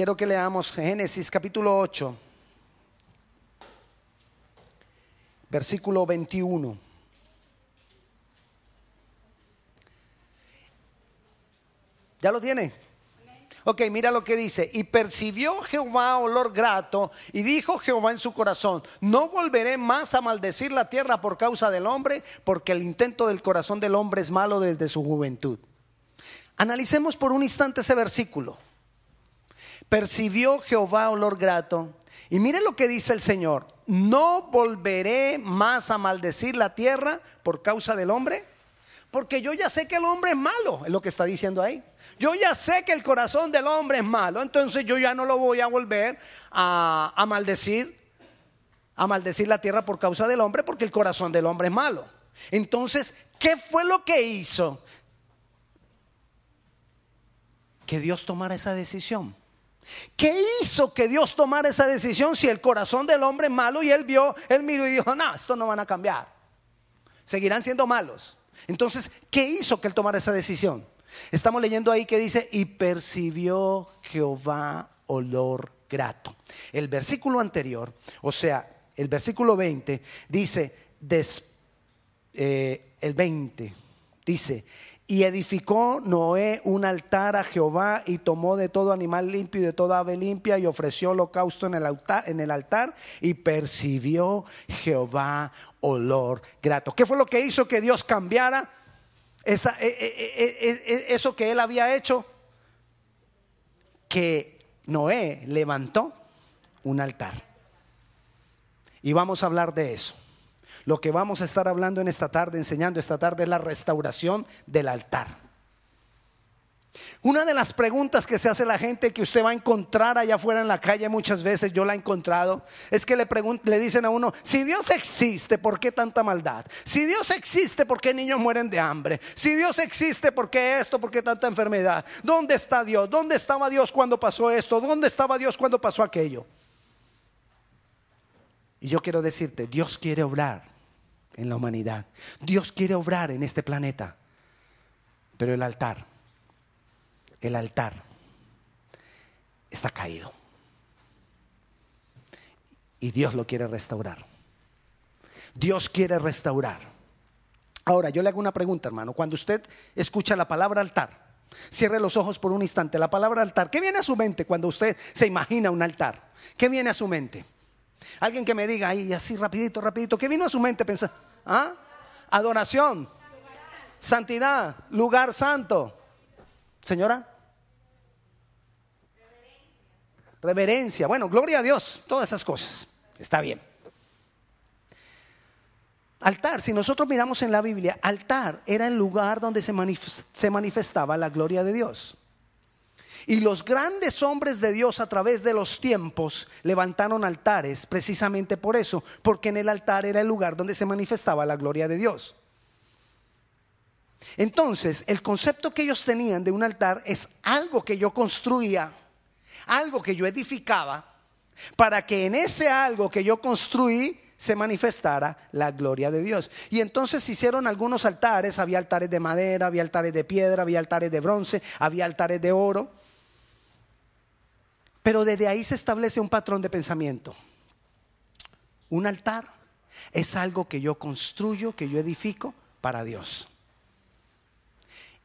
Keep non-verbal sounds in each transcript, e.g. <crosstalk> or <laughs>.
quiero que leamos Génesis capítulo 8, versículo 21. ¿Ya lo tiene? Ok, mira lo que dice. Y percibió Jehová olor grato y dijo Jehová en su corazón, no volveré más a maldecir la tierra por causa del hombre, porque el intento del corazón del hombre es malo desde su juventud. Analicemos por un instante ese versículo. Percibió Jehová olor grato. Y mire lo que dice el Señor, no volveré más a maldecir la tierra por causa del hombre porque yo ya sé que el hombre es malo, es lo que está diciendo ahí. Yo ya sé que el corazón del hombre es malo, entonces yo ya no lo voy a volver a, a maldecir, a maldecir la tierra por causa del hombre, porque el corazón del hombre es malo. Entonces, ¿qué fue lo que hizo? Que Dios tomara esa decisión. ¿Qué hizo que Dios tomara esa decisión si el corazón del hombre malo y él vio, él miró y dijo, no, esto no van a cambiar. Seguirán siendo malos. Entonces, ¿qué hizo que él tomara esa decisión? Estamos leyendo ahí que dice, y percibió Jehová olor grato. El versículo anterior, o sea, el versículo 20, dice, eh, el 20, dice, y edificó Noé un altar a Jehová y tomó de todo animal limpio y de toda ave limpia y ofreció holocausto en el altar, en el altar y percibió Jehová olor grato. ¿Qué fue lo que hizo que Dios cambiara e, e, e, eso que él había hecho? Que Noé levantó un altar. Y vamos a hablar de eso. Lo que vamos a estar hablando en esta tarde, enseñando esta tarde, es la restauración del altar. Una de las preguntas que se hace la gente que usted va a encontrar allá afuera en la calle muchas veces, yo la he encontrado, es que le, le dicen a uno, si Dios existe, ¿por qué tanta maldad? Si Dios existe, ¿por qué niños mueren de hambre? Si Dios existe, ¿por qué esto? ¿Por qué tanta enfermedad? ¿Dónde está Dios? ¿Dónde estaba Dios cuando pasó esto? ¿Dónde estaba Dios cuando pasó aquello? Y yo quiero decirte, Dios quiere obrar en la humanidad. Dios quiere obrar en este planeta. Pero el altar, el altar está caído. Y Dios lo quiere restaurar. Dios quiere restaurar. Ahora, yo le hago una pregunta, hermano. Cuando usted escucha la palabra altar, cierre los ojos por un instante. La palabra altar, ¿qué viene a su mente cuando usted se imagina un altar? ¿Qué viene a su mente? Alguien que me diga ahí así rapidito, rapidito, ¿qué vino a su mente pensar? ¿Ah? Adoración, santidad, lugar santo. Señora. Reverencia. Bueno, gloria a Dios, todas esas cosas. Está bien. Altar, si nosotros miramos en la Biblia, altar era el lugar donde se manifestaba la gloria de Dios. Y los grandes hombres de Dios a través de los tiempos levantaron altares precisamente por eso, porque en el altar era el lugar donde se manifestaba la gloria de Dios. Entonces, el concepto que ellos tenían de un altar es algo que yo construía, algo que yo edificaba, para que en ese algo que yo construí se manifestara la gloria de Dios. Y entonces hicieron algunos altares, había altares de madera, había altares de piedra, había altares de bronce, había altares de oro. Pero desde ahí se establece un patrón de pensamiento. Un altar es algo que yo construyo, que yo edifico para Dios.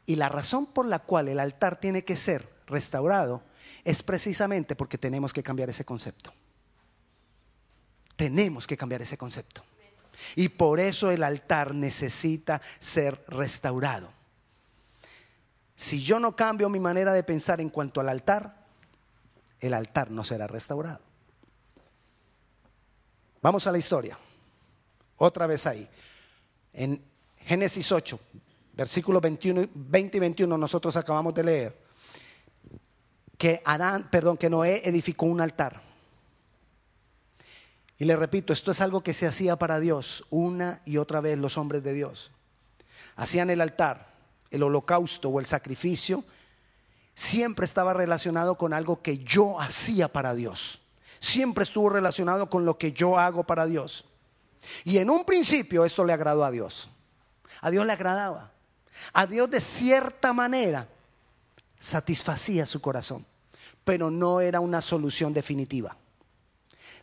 Y la razón por la cual el altar tiene que ser restaurado es precisamente porque tenemos que cambiar ese concepto. Tenemos que cambiar ese concepto. Y por eso el altar necesita ser restaurado. Si yo no cambio mi manera de pensar en cuanto al altar, el altar no será restaurado. Vamos a la historia. Otra vez ahí. En Génesis 8, versículos 21, 20 y 21 nosotros acabamos de leer que Adán, perdón, que Noé edificó un altar. Y le repito, esto es algo que se hacía para Dios una y otra vez los hombres de Dios. Hacían el altar, el holocausto o el sacrificio siempre estaba relacionado con algo que yo hacía para Dios. Siempre estuvo relacionado con lo que yo hago para Dios. Y en un principio esto le agradó a Dios. A Dios le agradaba. A Dios de cierta manera satisfacía su corazón. pero no era una solución definitiva.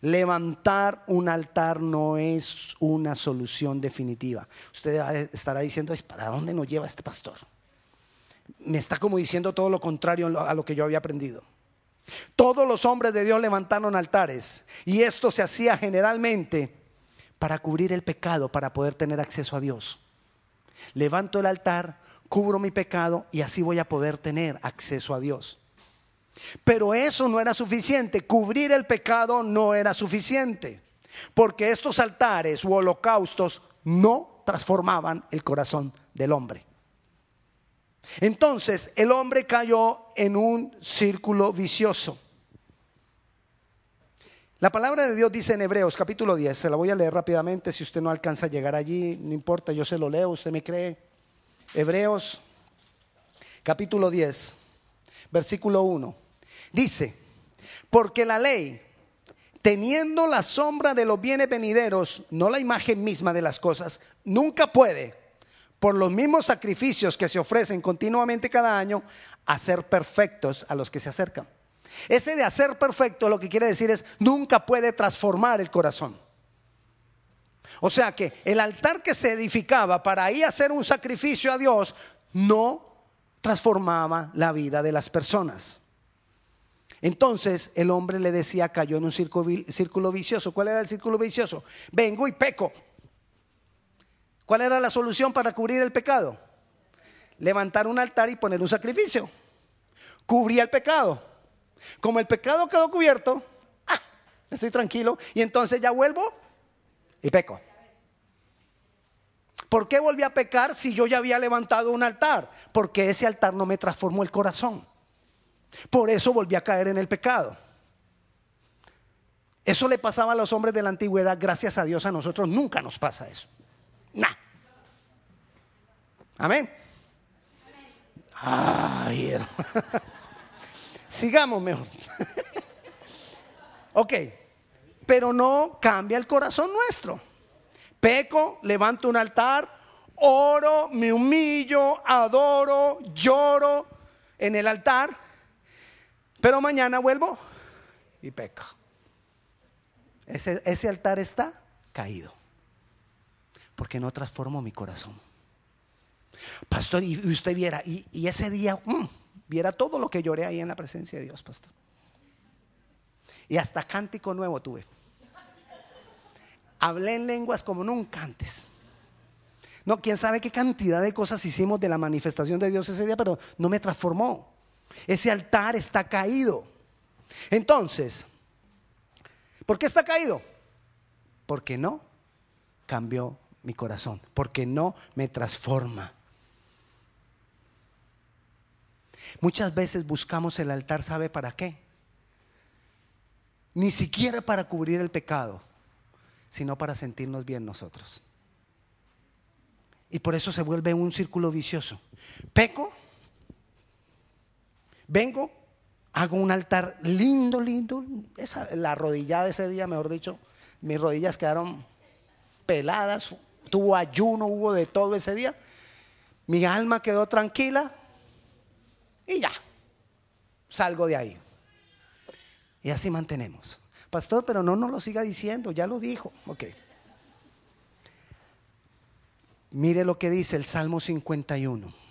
Levantar un altar no es una solución definitiva. Usted estará diciendo, ¿para dónde nos lleva este pastor? Me está como diciendo todo lo contrario a lo que yo había aprendido. Todos los hombres de Dios levantaron altares y esto se hacía generalmente para cubrir el pecado, para poder tener acceso a Dios. Levanto el altar, cubro mi pecado y así voy a poder tener acceso a Dios. Pero eso no era suficiente, cubrir el pecado no era suficiente, porque estos altares u holocaustos no transformaban el corazón del hombre. Entonces el hombre cayó en un círculo vicioso. La palabra de Dios dice en Hebreos capítulo 10, se la voy a leer rápidamente, si usted no alcanza a llegar allí, no importa, yo se lo leo, usted me cree. Hebreos capítulo 10, versículo 1. Dice, porque la ley, teniendo la sombra de los bienes venideros, no la imagen misma de las cosas, nunca puede, por los mismos sacrificios que se ofrecen continuamente cada año, hacer perfectos a los que se acercan. Ese de hacer perfecto lo que quiere decir es nunca puede transformar el corazón. O sea que el altar que se edificaba para ahí hacer un sacrificio a Dios no transformaba la vida de las personas. Entonces el hombre le decía, cayó en un círculo vicioso. ¿Cuál era el círculo vicioso? Vengo y peco. ¿Cuál era la solución para cubrir el pecado? Levantar un altar y poner un sacrificio. Cubría el pecado. Como el pecado quedó cubierto, ah, estoy tranquilo y entonces ya vuelvo y peco. ¿Por qué volví a pecar si yo ya había levantado un altar? Porque ese altar no me transformó el corazón. Por eso volví a caer en el pecado. Eso le pasaba a los hombres de la antigüedad, gracias a Dios a nosotros nunca nos pasa eso. Nah. Amén. Ay, <laughs> Sigamos mejor. <laughs> ok, pero no cambia el corazón nuestro. Peco, levanto un altar, oro, me humillo, adoro, lloro en el altar pero mañana vuelvo y peco. Ese, altar está caído. Porque no transformo mi corazón. Pastor, y usted viera, y, ese día, mm, viera todo lo que lloré ahí en la presencia de Dios, pastor. Y hasta cántico nuevo tuve. Hablé en lenguas como nunca antes. No, quién sabe qué cantidad de cosas hicimos de la manifestación de Dios ese día, pero no me transformó. Ese altar está caído. Entonces, ¿por qué está caído? Porque no cambió mi corazón, porque no me transforma. Muchas veces buscamos el altar, ¿sabe para qué? Ni siquiera para cubrir el pecado, sino para sentirnos bien nosotros. Y por eso se vuelve un círculo vicioso. Peco, Vengo, hago un altar lindo, lindo. Esa, la rodilla de ese día, mejor dicho, mis rodillas quedaron peladas, tuvo ayuno, hubo de todo ese día. Mi alma quedó tranquila y ya, salgo de ahí. Y así mantenemos. Pastor, pero no nos lo siga diciendo, ya lo dijo. Ok. Mire lo que dice el Salmo 51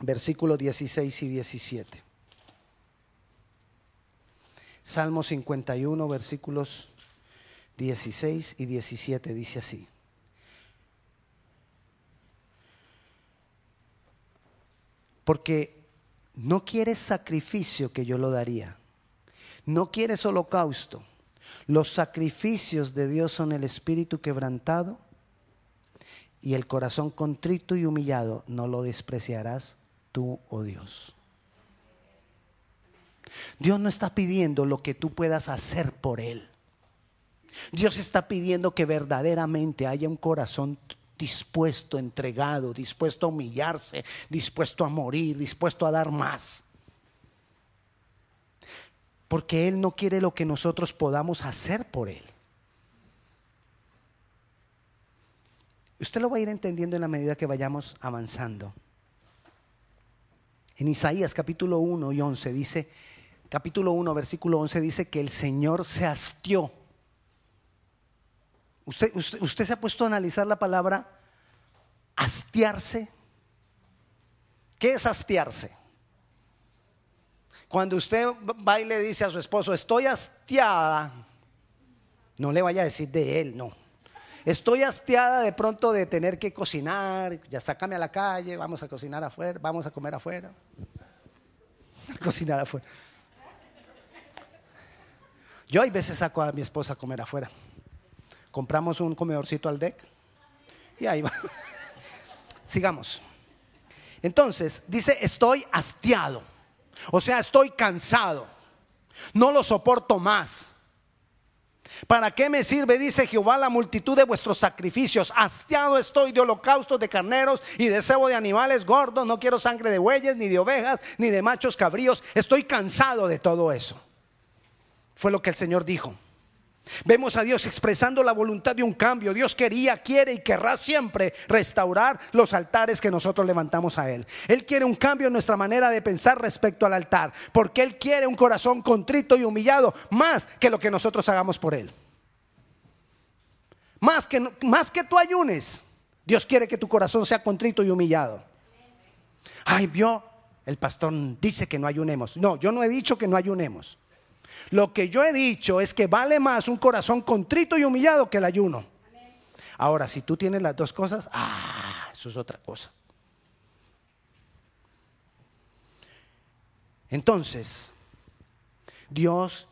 versículos 16 y 17. Salmo 51, versículos 16 y 17 dice así. Porque no quieres sacrificio que yo lo daría. No quieres holocausto. Los sacrificios de Dios son el espíritu quebrantado y el corazón contrito y humillado. No lo despreciarás tú, oh Dios. Dios no está pidiendo lo que tú puedas hacer por Él. Dios está pidiendo que verdaderamente haya un corazón dispuesto, entregado, dispuesto a humillarse, dispuesto a morir, dispuesto a dar más. Porque Él no quiere lo que nosotros podamos hacer por Él. Usted lo va a ir entendiendo en la medida que vayamos avanzando En Isaías capítulo 1 y 11 dice, capítulo 1, versículo 11 dice que el Señor se hastió. ¿Usted, usted, usted se ha puesto a analizar la palabra hastiarse? ¿Qué es hastiarse? Cuando usted va y le dice a su esposo, estoy hastiada, no le vaya a decir de él, no. Estoy hastiada de pronto de tener que cocinar, ya sácame a la calle, vamos a cocinar afuera, vamos a comer afuera. <laughs> Cocinar afuera. Yo hay veces saco a mi esposa a comer afuera. Compramos un comedorcito al deck y ahí va. <laughs> Sigamos. Entonces, dice, estoy hastiado. O sea, estoy cansado. No lo soporto más. ¿Para qué me sirve, dice Jehová, la multitud de vuestros sacrificios? Hastiado estoy de holocaustos de carneros y de cebo de animales gordos. No quiero sangre de bueyes, ni de ovejas, ni de machos cabríos. Estoy cansado de todo eso. Fue lo que el Señor dijo. Vemos a Dios expresando la voluntad de un cambio. Dios quería, quiere y querrá siempre restaurar los altares que nosotros levantamos a Él. Él quiere un cambio en nuestra manera de pensar respecto al altar, porque Él quiere un corazón contrito y humillado más que lo que nosotros hagamos por Él. Más que, más que tú ayunes, Dios quiere que tu corazón sea contrito y humillado. Ay, vio, el pastor dice que no ayunemos. No, yo no he dicho que no ayunemos. Lo que yo he dicho es que vale más un corazón contrito y humillado que el ayuno. Ahora, si tú tienes las dos cosas, ah, eso es otra cosa. Entonces, Dios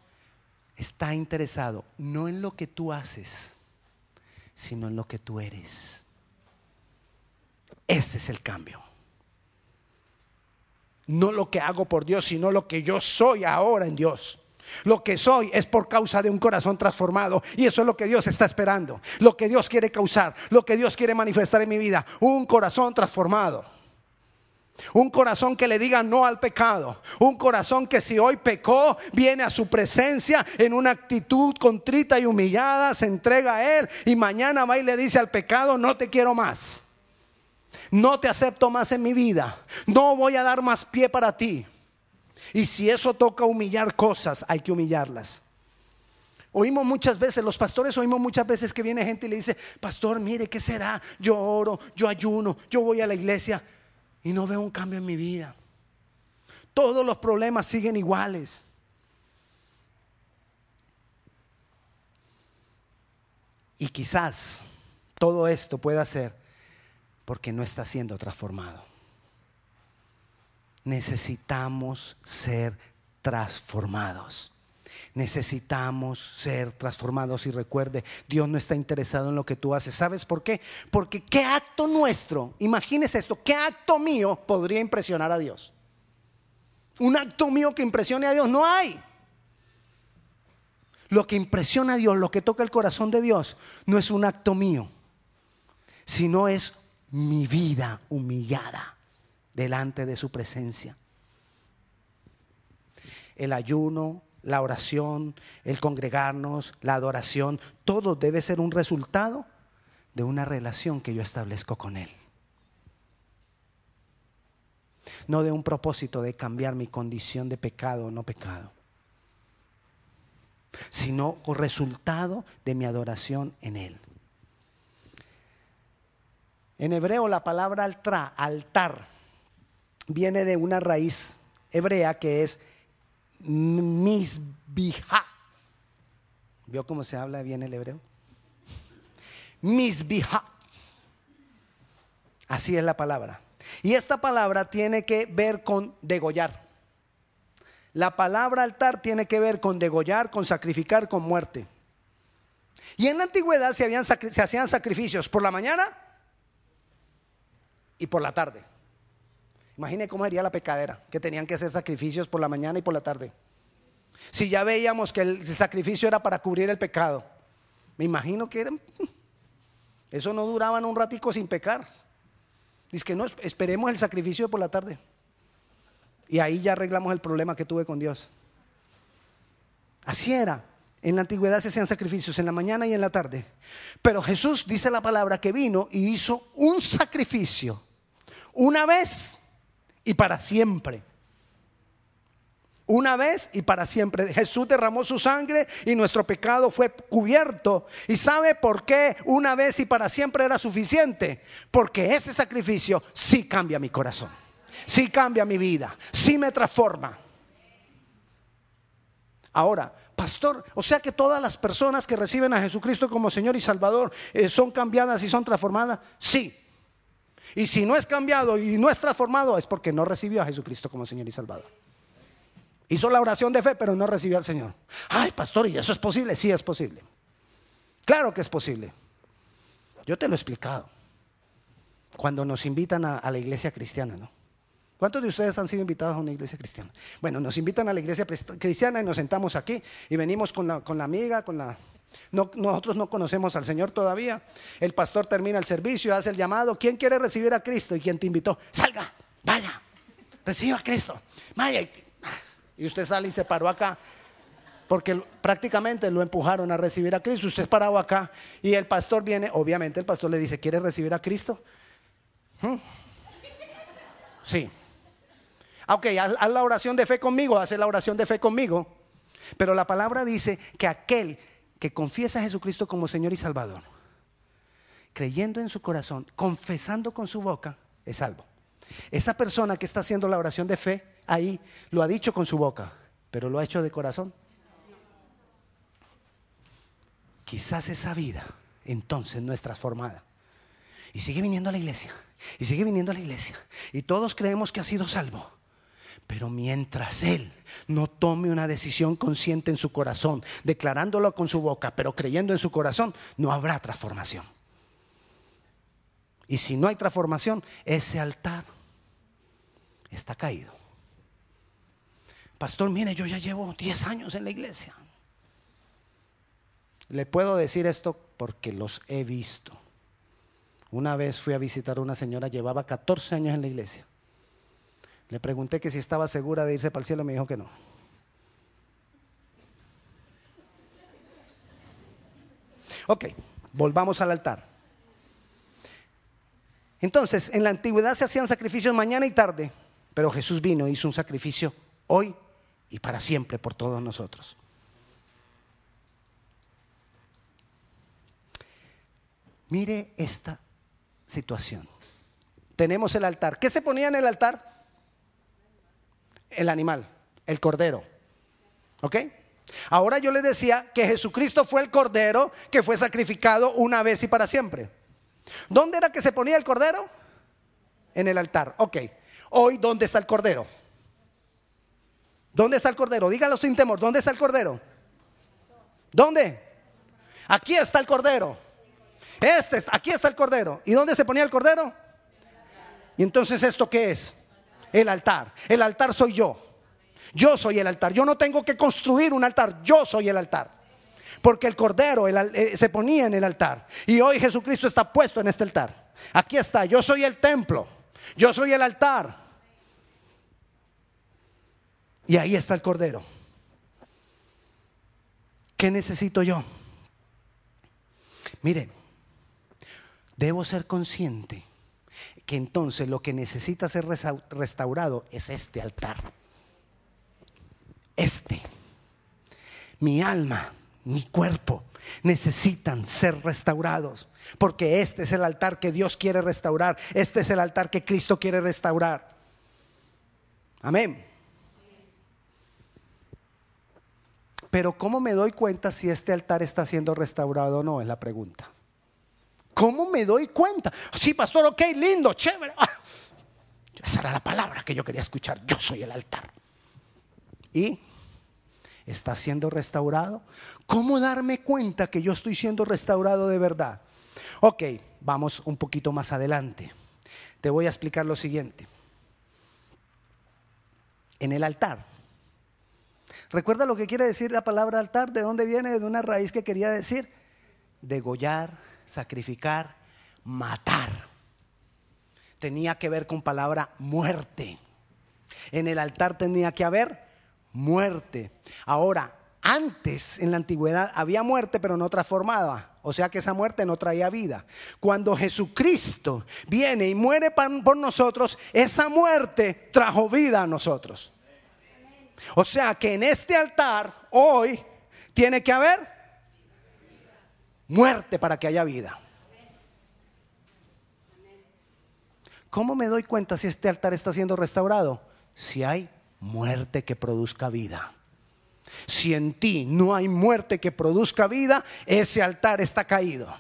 está interesado no en lo que tú haces, sino en lo que tú eres. Ese es el cambio. No lo que hago por Dios, sino lo que yo soy ahora en Dios. Lo que soy es por causa de un corazón transformado. Y eso es lo que Dios está esperando. Lo que Dios quiere causar. Lo que Dios quiere manifestar en mi vida. Un corazón transformado. Un corazón que le diga no al pecado. Un corazón que si hoy pecó, viene a su presencia en una actitud contrita y humillada, se entrega a Él y mañana va y le dice al pecado, no te quiero más. No te acepto más en mi vida. No voy a dar más pie para ti. Y si eso toca humillar cosas, hay que humillarlas. Oímos muchas veces, los pastores oímos muchas veces que viene gente y le dice, pastor, mire, ¿qué será? Yo oro, yo ayuno, yo voy a la iglesia y no veo un cambio en mi vida. Todos los problemas siguen iguales. Y quizás todo esto pueda ser porque no está siendo transformado necesitamos ser transformados. Necesitamos ser transformados y recuerde, Dios no está interesado en lo que tú haces. ¿Sabes por qué? Porque qué acto nuestro, imagínese esto, qué acto mío podría impresionar a Dios. Un acto mío que impresione a Dios no hay. Lo que impresiona a Dios, lo que toca el corazón de Dios, no es un acto mío, sino es mi vida humillada delante de su presencia. El ayuno, la oración, el congregarnos, la adoración, todo debe ser un resultado de una relación que yo establezco con Él. No de un propósito de cambiar mi condición de pecado o no pecado, sino resultado de mi adoración en Él. En hebreo la palabra altar, altar viene de una raíz hebrea que es misbija. ¿Vio cómo se habla bien el hebreo? Misbija. Así es la palabra. Y esta palabra tiene que ver con degollar. La palabra altar tiene que ver con degollar, con sacrificar, con muerte. Y en la antigüedad se, se hacían sacrificios por la mañana y por la tarde. Imagine cómo sería la pecadera, que tenían que hacer sacrificios por la mañana y por la tarde. Si ya veíamos que el sacrificio era para cubrir el pecado, me imagino que <laughs> eso no duraban un ratico sin pecar. Dice que no, esperemos el sacrificio por la tarde. Y ahí ya arreglamos el problema que tuve con Dios. Así era. En la antigüedad se hacían sacrificios en la mañana y en la tarde. Pero Jesús dice la palabra que vino y hizo un sacrificio una vez y para siempre. Una vez y para siempre. Jesús derramó su sangre y nuestro pecado fue cubierto. ¿Y sabe por qué una vez y para siempre era suficiente? Porque ese sacrificio sí cambia mi corazón, sí cambia mi vida, sí me transforma. Ahora, pastor, o sea que todas las personas que reciben a Jesucristo como Señor y Salvador eh, son cambiadas y son transformadas. Sí. Y si no es cambiado y no es transformado es porque no recibió a Jesucristo como Señor y Salvador. Hizo la oración de fe, pero no recibió al Señor. Ay, pastor, ¿y eso es posible? Sí es posible. Claro que es posible. Yo te lo he explicado. Cuando nos invitan a, la iglesia cristiana, ¿no? ¿Cuántos de ustedes han sido invitados a una iglesia cristiana? Bueno, nos invitan a la iglesia cristiana y nos sentamos aquí y venimos con la, con la amiga, con la... nosotros no conocemos al Señor todavía. El pastor termina el servicio, hace el llamado. ¿Quién quiere recibir a Cristo? ¿Y quién te invitó? Salga, vaya, reciba a Cristo. Vaya, y usted sale y se paró acá. Porque prácticamente lo empujaron a recibir a Cristo. Usted es parado acá y el pastor viene, obviamente el pastor le dice, ¿quiere recibir a Cristo? ¿Mm? Sí. Ok, haz la oración de fe conmigo, hace la oración de fe conmigo. Pero la palabra dice que aquel que confiesa a Jesucristo como Señor y Salvador, creyendo en su corazón, confesando con su boca, es salvo. Esa persona que está haciendo la oración de fe ahí lo ha dicho con su boca, pero lo ha hecho de corazón. Quizás esa vida entonces no es transformada. Y sigue viniendo a la iglesia, y sigue viniendo a la iglesia. Y todos creemos que ha sido salvo. Pero mientras Él no tome una decisión consciente en su corazón, declarándolo con su boca, pero creyendo en su corazón, no habrá transformación. Y si no hay transformación, ese altar está caído. Pastor, mire, yo ya llevo 10 años en la iglesia. Le puedo decir esto porque los he visto. Una vez fui a visitar a una señora, llevaba 14 años en la iglesia. Le pregunté que si estaba segura de irse para el cielo, me dijo que no. Ok, volvamos al altar. Entonces, en la antigüedad se hacían sacrificios mañana y tarde, pero Jesús vino e hizo un sacrificio hoy y para siempre por todos nosotros. Mire esta situación. Tenemos el altar. ¿Qué se ponía en el altar? El animal, el cordero. ¿Ok? Ahora yo les decía que Jesucristo fue el cordero que fue sacrificado una vez y para siempre. ¿Dónde era que se ponía el cordero? En el altar. Ok. Hoy, ¿dónde está el cordero? ¿Dónde está el cordero? Dígalo sin temor. ¿Dónde está el cordero? ¿Dónde? Aquí está el cordero. Este, aquí está el cordero. ¿Y dónde se ponía el cordero? Y entonces, ¿esto qué es? El altar. El altar soy yo. Yo soy el altar. Yo no tengo que construir un altar. Yo soy el altar. Porque el cordero eh, se ponía en el altar. Y hoy Jesucristo está puesto en este altar. Aquí está. Yo soy el templo. Yo soy el altar. Y ahí está el cordero. ¿Qué necesito yo? Mire, debo ser consciente que entonces lo que necesita ser restaurado es este altar. Este. Mi alma, mi cuerpo necesitan ser restaurados. Porque este es el altar que Dios quiere restaurar. Este es el altar que Cristo quiere restaurar. Amén. Pero ¿cómo me doy cuenta si este altar está siendo restaurado o no? Es la pregunta. ¿Cómo me doy cuenta? Sí, pastor, ok, lindo, chévere. Ah, esa era la palabra que yo quería escuchar. Yo soy el altar. ¿Y está siendo restaurado? ¿Cómo darme cuenta que yo estoy siendo restaurado de verdad? Ok, vamos un poquito más adelante. Te voy a explicar lo siguiente. En el altar ¿Recuerda lo que quiere decir la palabra altar? ¿De dónde viene? De una raíz que quería decir degollar, sacrificar, matar. Tenía que ver con palabra muerte. En el altar tenía que haber muerte. Ahora, Antes, en la antigüedad, había muerte, pero no transformada. O sea que esa muerte no traía vida. Cuando Jesucristo viene y muere por nosotros, esa muerte trajo vida a nosotros. O sea que en este altar hoy tiene que haber muerte para que haya vida. ¿Cómo me doy cuenta si este altar está siendo restaurado? Si hay muerte que produzca vida. Si en ti no hay muerte que produzca vida, ese altar está caído.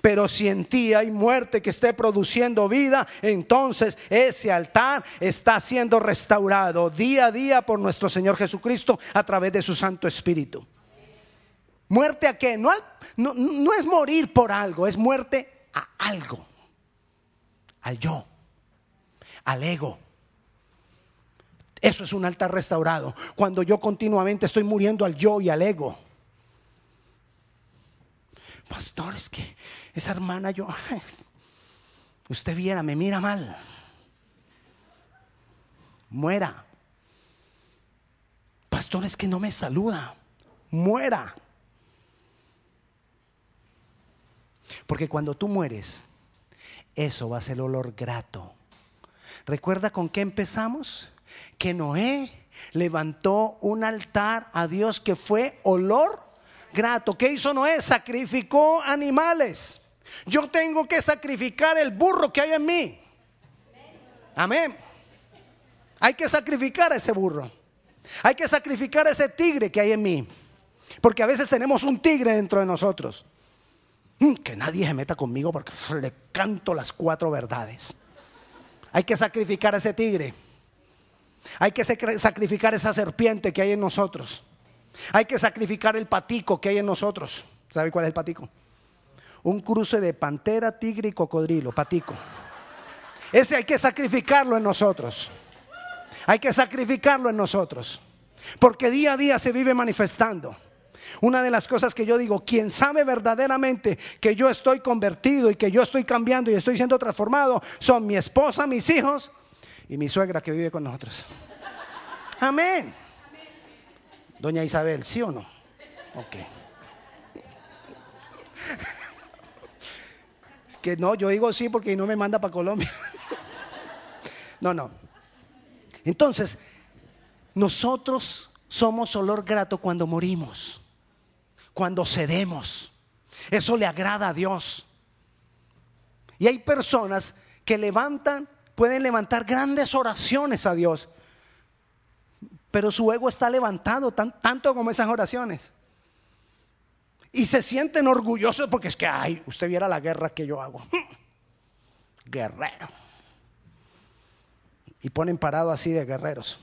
Pero si en ti hay muerte que esté produciendo vida, entonces ese altar está siendo restaurado día a día por nuestro Señor Jesucristo a través de su Santo Espíritu. ¿Muerte a qué? No, no, es morir por algo, es muerte a algo. Al yo, al ego. Eso es un altar restaurado. Cuando yo continuamente estoy muriendo al yo y al ego. Pastor, es que esa hermana yo, usted viera, me mira mal. Muera. Pastor, es que no me saluda. Muera. Porque cuando tú mueres, eso va a ser olor grato. ¿Recuerda con qué empezamos? Que Noé levantó un altar a Dios que fue olor grato. ¿Qué hizo Noé? Sacrificó animales. Yo tengo que sacrificar el burro que hay en mí. Amén. Hay que sacrificar a ese burro. Hay que sacrificar a ese tigre que hay en mí. Porque a veces tenemos un tigre dentro de nosotros. Mm, que nadie se meta conmigo porque le canto las cuatro verdades. Hay que sacrificar a ese tigre. Hay que sacrificar esa serpiente que hay en nosotros. Hay que sacrificar el patico que hay en nosotros. ¿Sabe cuál es el patico? Un cruce de pantera, tigre y cocodrilo, patico. Ese hay que sacrificarlo en nosotros. Hay que sacrificarlo en nosotros. Porque día a día se vive manifestando. Una de las cosas que yo digo, quien sabe verdaderamente que yo estoy convertido y que yo estoy cambiando y estoy siendo transformado, son mi esposa, mis hijos y mi suegra que vive con nosotros. Amén. Doña Isabel, ¿sí o no? Ok. Es que no, yo digo sí porque no me manda para Colombia. No, no. Entonces, nosotros somos olor grato cuando morimos, cuando cedemos. Eso le agrada a Dios. Y hay personas que levantan, pueden levantar grandes oraciones a Dios pero su ego está levantado tanto como esas oraciones. Y se sienten orgullosos porque es que, ay, usted viera la guerra que yo hago. <laughs> Guerrero. Y ponen parado así de guerreros.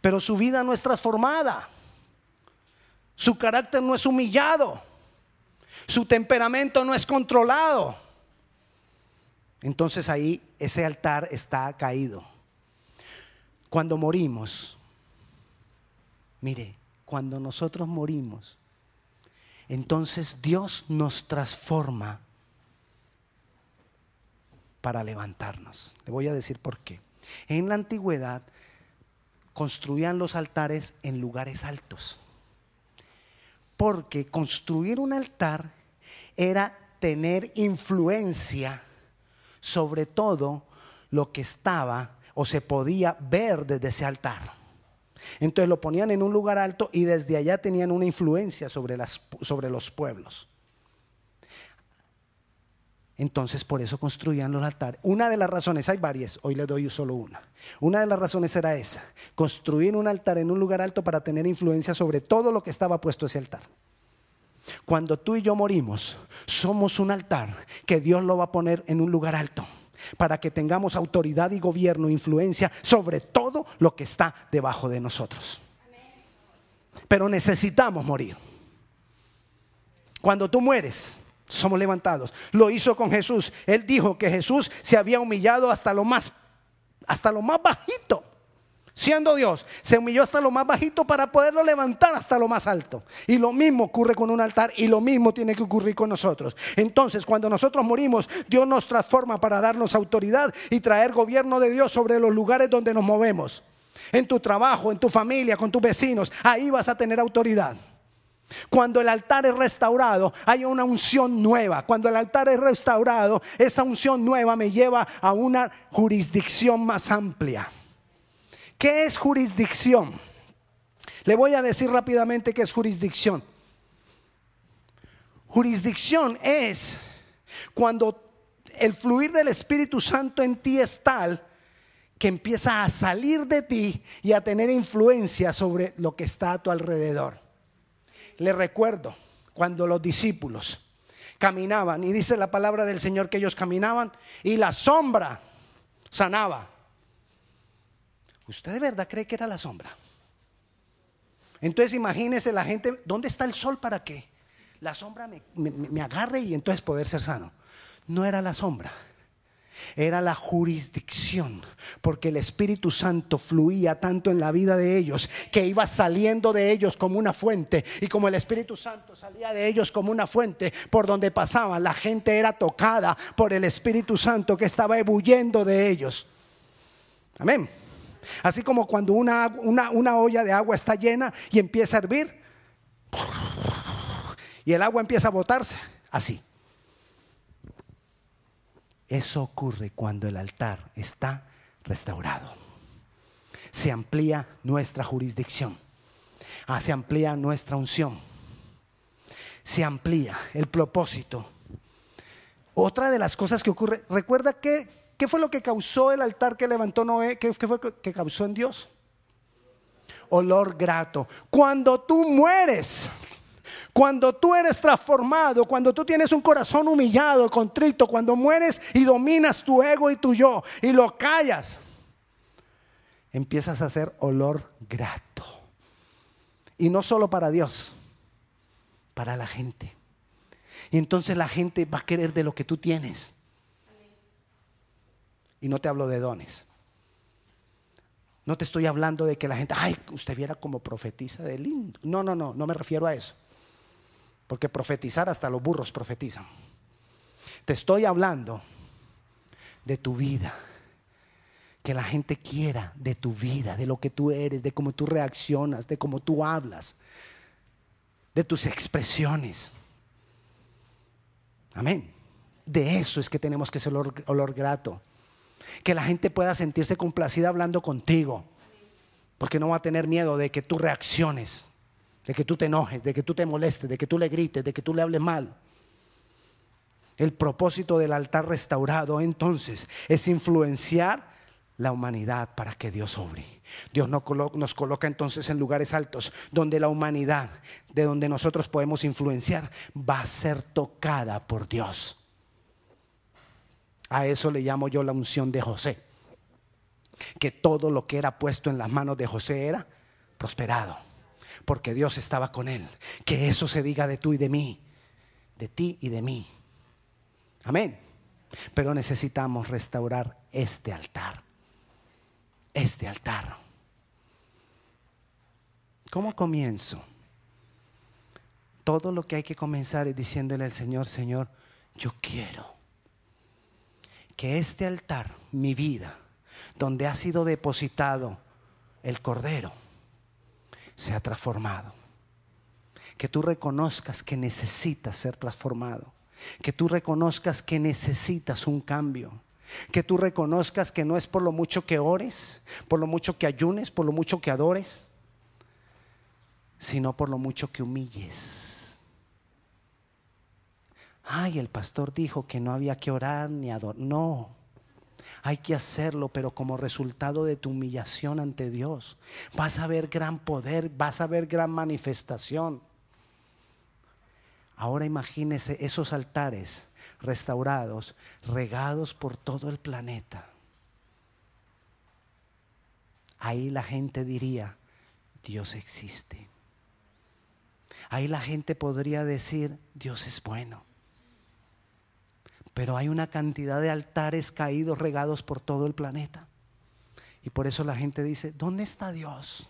Pero su vida no es transformada. Su carácter no es humillado. Su temperamento no es controlado entonces ahí ese altar está caído. Cuando morimos, mire, cuando nosotros morimos, entonces Dios nos transforma para levantarnos. Le voy a decir por qué. En la antigüedad construían los altares en lugares altos. Porque construir un altar era tener influencia sobre todo lo que estaba o se podía ver desde ese altar. Entonces lo ponían en un lugar alto y desde allá tenían una influencia sobre, las, sobre los pueblos. Entonces por eso construían los altares. Una de las razones, hay varias, hoy le doy solo una. Una de las razones era esa, construir un altar en un lugar alto para tener influencia sobre todo lo que estaba puesto ese altar. Cuando tú y yo morimos, somos un altar que Dios lo va a poner en un lugar alto para que tengamos autoridad y gobierno, influencia sobre todo lo que está debajo de nosotros. Pero necesitamos morir. Cuando tú mueres, somos levantados. Lo hizo con Jesús. Él dijo que Jesús se había humillado hasta lo más hasta lo más bajito siendo Dios, se humilló hasta lo más bajito para poderlo levantar hasta lo más alto. Y lo mismo ocurre con un altar y lo mismo tiene que ocurrir con nosotros. Entonces, cuando nosotros morimos, Dios nos transforma para darnos autoridad y traer gobierno de Dios sobre los lugares donde nos movemos. en tu trabajo, en tu familia, con tus vecinos, ahí vas a tener autoridad. Cuando el altar es restaurado, hay una unción nueva. Cuando el altar es restaurado, esa unción nueva me lleva a una jurisdicción más amplia. ¿Qué es jurisdicción? Le voy a decir rápidamente qué es jurisdicción. Jurisdicción es cuando el fluir del Espíritu Santo en ti es tal que empieza a salir de ti y a tener influencia sobre lo que está a tu alrededor. Le recuerdo cuando los discípulos caminaban, y dice la palabra del Señor que ellos caminaban, y la sombra sanaba. ¿Usted de verdad cree que era la sombra? Entonces imagínese la gente, ¿dónde está el sol para qué? La sombra me, me agarre y entonces poder ser sano. No era la sombra era la jurisdicción, porque el Espíritu Santo fluía tanto en la vida de ellos que iba saliendo de ellos como una fuente. Y como el Espíritu Santo salía de ellos como una fuente por donde pasaban, la gente era tocada por el Espíritu Santo que estaba ebulliendo de ellos. Amén. Así como cuando una, una olla de agua está llena y empieza a hervir, y el agua empieza a botarse, así. Eso ocurre cuando el altar está restaurado. Se amplía nuestra jurisdicción. Ah, se amplía nuestra unción. Se amplía el propósito. Otra de las cosas que ocurre, recuerda que, qué fue lo que causó el altar que levantó Noé, qué, qué fue que causó en Dios. Olor grato. Cuando tú mueres, cuando tú eres transformado, cuando tú tienes un corazón humillado, contrito, cuando mueres y dominas tu ego y tu yo y lo callas, empiezas a hacer olor grato. Y no solo para Dios, para la gente. Y entonces la gente va a querer de lo que tú tienes. Y no te hablo de dones. No te estoy hablando de que la gente, ay, usted viera como profetiza de lindo. No, no, no, no me refiero a eso. Porque profetizar hasta los burros profetizan. Te estoy hablando de tu vida. Que la gente quiera de tu vida, de lo que tú eres, de cómo tú reaccionas, de cómo tú hablas, de tus expresiones. Amén. De eso es que tenemos que ser olor, olor grato. Que la gente pueda sentirse complacida hablando contigo. Porque no va a tener miedo de que tú reacciones de que tú te enojes, de que tú te molestes, de que tú le grites, de que tú le hables mal. El propósito del altar restaurado entonces es influenciar la humanidad para que Dios obre. Dios nos coloca entonces en lugares altos donde la humanidad, de donde nosotros podemos influenciar, va a ser tocada por Dios. A eso le llamo yo la unción de José. Que todo lo que era puesto en las manos de José era prosperado porque Dios estaba con él. Que eso se diga de tú y de mí, de ti y de mí. Amén. Pero necesitamos restaurar este altar. Este altar. ¿Cómo comienzo? Todo lo que hay que comenzar es diciéndole al Señor, Señor, yo quiero que este altar, mi vida, donde ha sido depositado el Cordero, sea transformado. Que tú reconozcas que necesitas ser transformado. Que tú reconozcas que necesitas un cambio. Que tú reconozcas que no es por lo mucho que ores, por lo mucho que ayunes, por lo mucho que adores, sino por lo mucho que humilles. Ay, el pastor dijo que no había que orar ni adorar. No, hay que hacerlo, pero como resultado de tu humillación ante Dios. Vas a ver gran poder, vas a ver gran manifestación. Ahora imagínese esos altares restaurados, regados por todo el planeta. Ahí la gente diría, Dios existe. Ahí la gente podría decir, Dios es bueno. Pero hay una cantidad de altares caídos, regados por todo el planeta. Y por eso la gente dice, ¿dónde está Dios?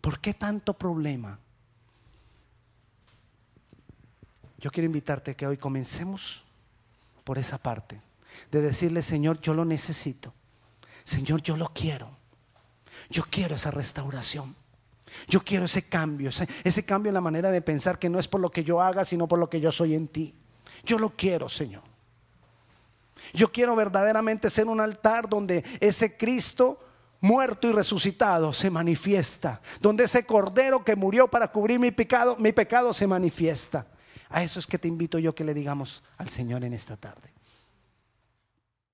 ¿Por qué tanto problema? Yo quiero invitarte que hoy comencemos por esa parte, de decirle, Señor, yo lo necesito. Señor, yo lo quiero. Yo quiero esa restauración. Yo quiero ese cambio, ese, cambio en la manera de pensar que no es por lo que yo haga, sino por lo que yo soy en ti. Yo lo quiero, Señor. Yo quiero verdaderamente ser un altar donde ese Cristo muerto y resucitado se manifiesta, donde ese cordero que murió para cubrir mi pecado, mi pecado se manifiesta. A eso es que te invito yo que le digamos al Señor en esta tarde.